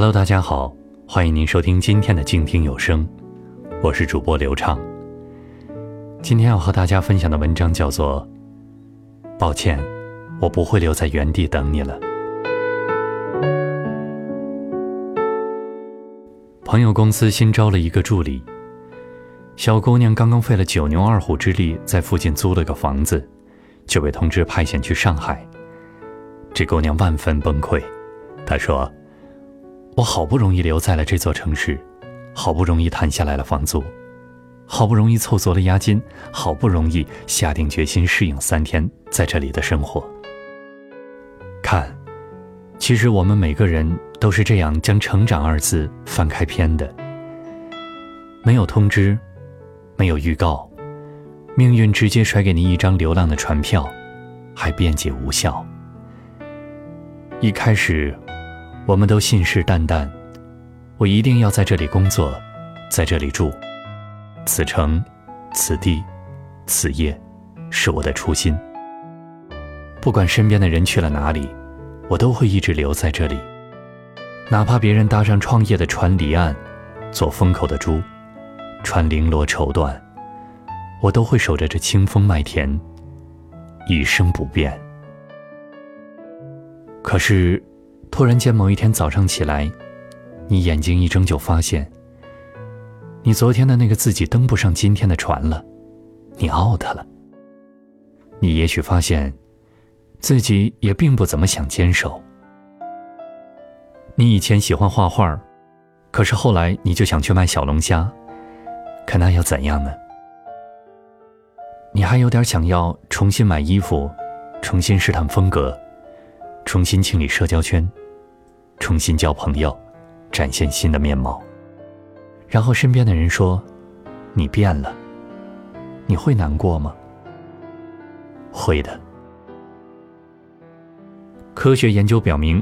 Hello，大家好，欢迎您收听今天的静听有声，我是主播刘畅。今天要和大家分享的文章叫做《抱歉，我不会留在原地等你了》。朋友公司新招了一个助理，小姑娘刚刚费了九牛二虎之力在附近租了个房子，就被通知派遣去上海。这姑娘万分崩溃，她说：“我好不容易留在了这座城市，好不容易谈下来了房租。”好不容易凑足了押金，好不容易下定决心适应三天在这里的生活。看，其实我们每个人都是这样将“成长”二字翻开篇的。没有通知，没有预告，命运直接甩给你一张流浪的船票，还辩解无效。一开始，我们都信誓旦旦，我一定要在这里工作，在这里住。此城，此地，此夜，是我的初心。不管身边的人去了哪里，我都会一直留在这里。哪怕别人搭上创业的船离岸，做风口的猪，穿绫罗绸缎，我都会守着这清风麦田，一生不变。可是，突然间某一天早上起来，你眼睛一睁就发现。你昨天的那个自己登不上今天的船了，你 out 了。你也许发现，自己也并不怎么想坚守。你以前喜欢画画，可是后来你就想去卖小龙虾，可那又怎样呢？你还有点想要重新买衣服，重新试探风格，重新清理社交圈，重新交朋友，展现新的面貌。然后身边的人说：“你变了。”你会难过吗？会的。科学研究表明，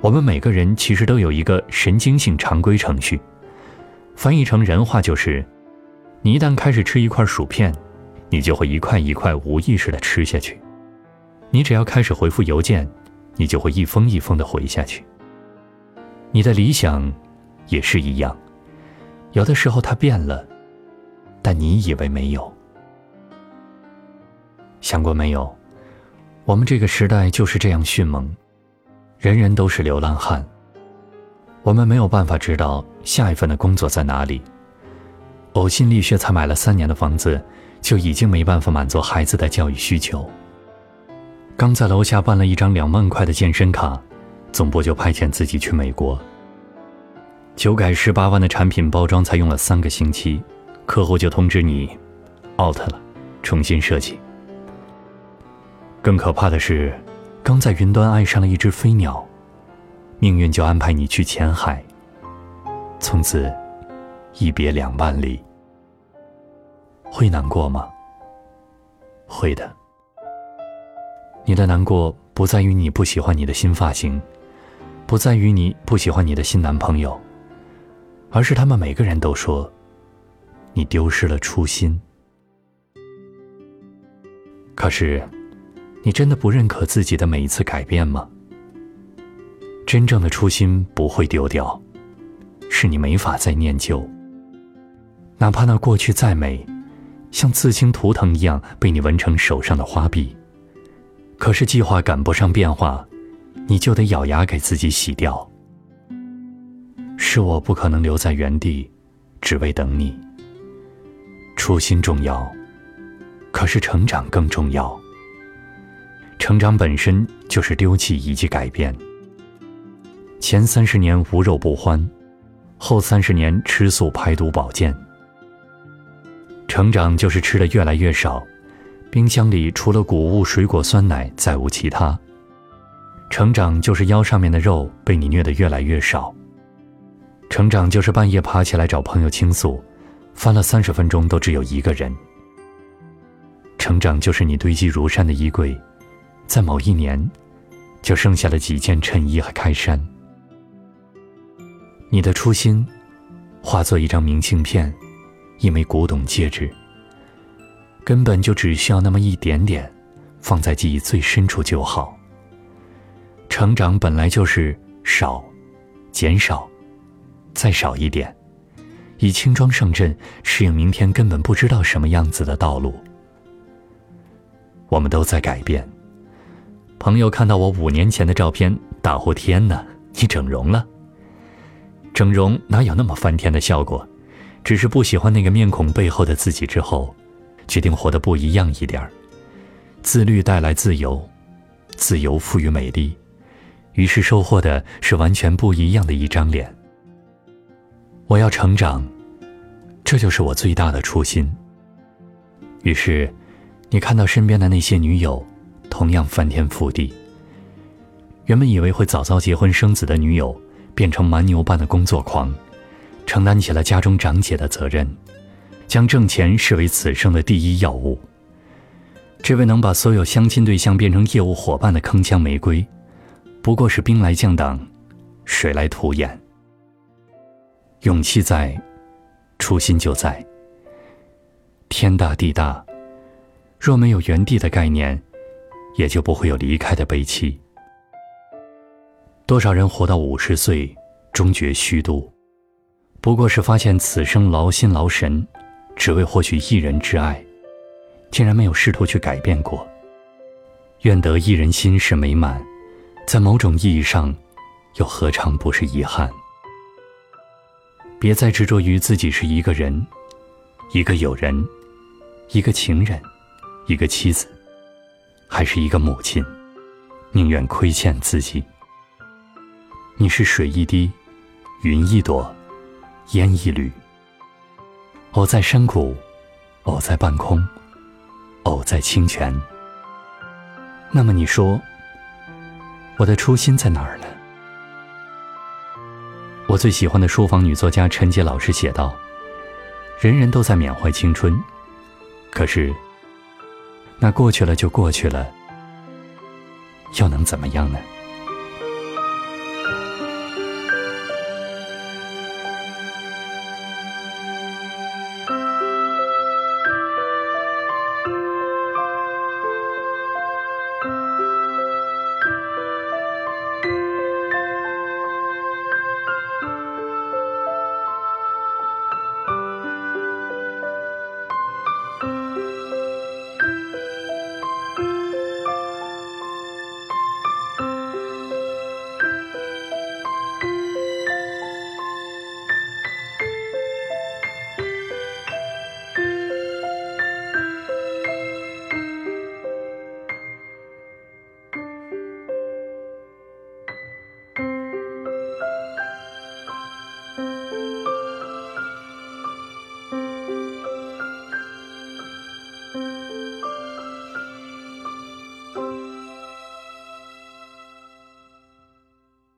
我们每个人其实都有一个神经性常规程序，翻译成人话就是：你一旦开始吃一块薯片，你就会一块一块无意识的吃下去；你只要开始回复邮件，你就会一封一封的回下去。你的理想也是一样。有的时候它变了，但你以为没有？想过没有？我们这个时代就是这样迅猛，人人都是流浪汉。我们没有办法知道下一份的工作在哪里。呕心沥血才买了三年的房子，就已经没办法满足孩子的教育需求。刚在楼下办了一张两万块的健身卡，总部就派遣自己去美国。九改十八万的产品包装才用了三个星期，客户就通知你 out 了，重新设计。更可怕的是，刚在云端爱上了一只飞鸟，命运就安排你去前海，从此一别两万里。会难过吗？会的。你的难过不在于你不喜欢你的新发型，不在于你不喜欢你的新男朋友。而是他们每个人都说，你丢失了初心。可是，你真的不认可自己的每一次改变吗？真正的初心不会丢掉，是你没法再念旧。哪怕那过去再美，像刺青图腾一样被你纹成手上的花臂，可是计划赶不上变化，你就得咬牙给自己洗掉。是我不可能留在原地，只为等你。初心重要，可是成长更重要。成长本身就是丢弃以及改变。前三十年无肉不欢，后三十年吃素排毒保健。成长就是吃的越来越少，冰箱里除了谷物、水果、酸奶再无其他。成长就是腰上面的肉被你虐得越来越少。成长就是半夜爬起来找朋友倾诉，翻了三十分钟都只有一个人。成长就是你堆积如山的衣柜，在某一年，就剩下了几件衬衣和开衫。你的初心，化作一张明信片，一枚古董戒指，根本就只需要那么一点点，放在记忆最深处就好。成长本来就是少，减少。再少一点，以轻装上阵，适应明天根本不知道什么样子的道路。我们都在改变。朋友看到我五年前的照片，大呼：“天哪，你整容了！”整容哪有那么翻天的效果？只是不喜欢那个面孔背后的自己之后，决定活得不一样一点。自律带来自由，自由赋予美丽，于是收获的是完全不一样的一张脸。我要成长，这就是我最大的初心。于是，你看到身边的那些女友，同样翻天覆地。原本以为会早早结婚生子的女友，变成蛮牛般的工作狂，承担起了家中长姐的责任，将挣钱视为此生的第一要务。这位能把所有相亲对象变成业务伙伴的铿锵玫瑰，不过是兵来将挡，水来土掩。勇气在，初心就在。天大地大，若没有原地的概念，也就不会有离开的悲戚。多少人活到五十岁，终觉虚度，不过是发现此生劳心劳神，只为获取一人之爱。竟然没有试图去改变过。愿得一人心是美满，在某种意义上，又何尝不是遗憾？别再执着于自己是一个人，一个友人，一个情人，一个妻子，还是一个母亲，宁愿亏欠自己。你是水一滴，云一朵，烟一缕，偶在山谷，偶在半空。偶在清泉。那么你说，我的初心在哪儿呢？我最喜欢的书房女作家陈杰老师写道：“人人都在缅怀青春，可是，那过去了就过去了，又能怎么样呢？”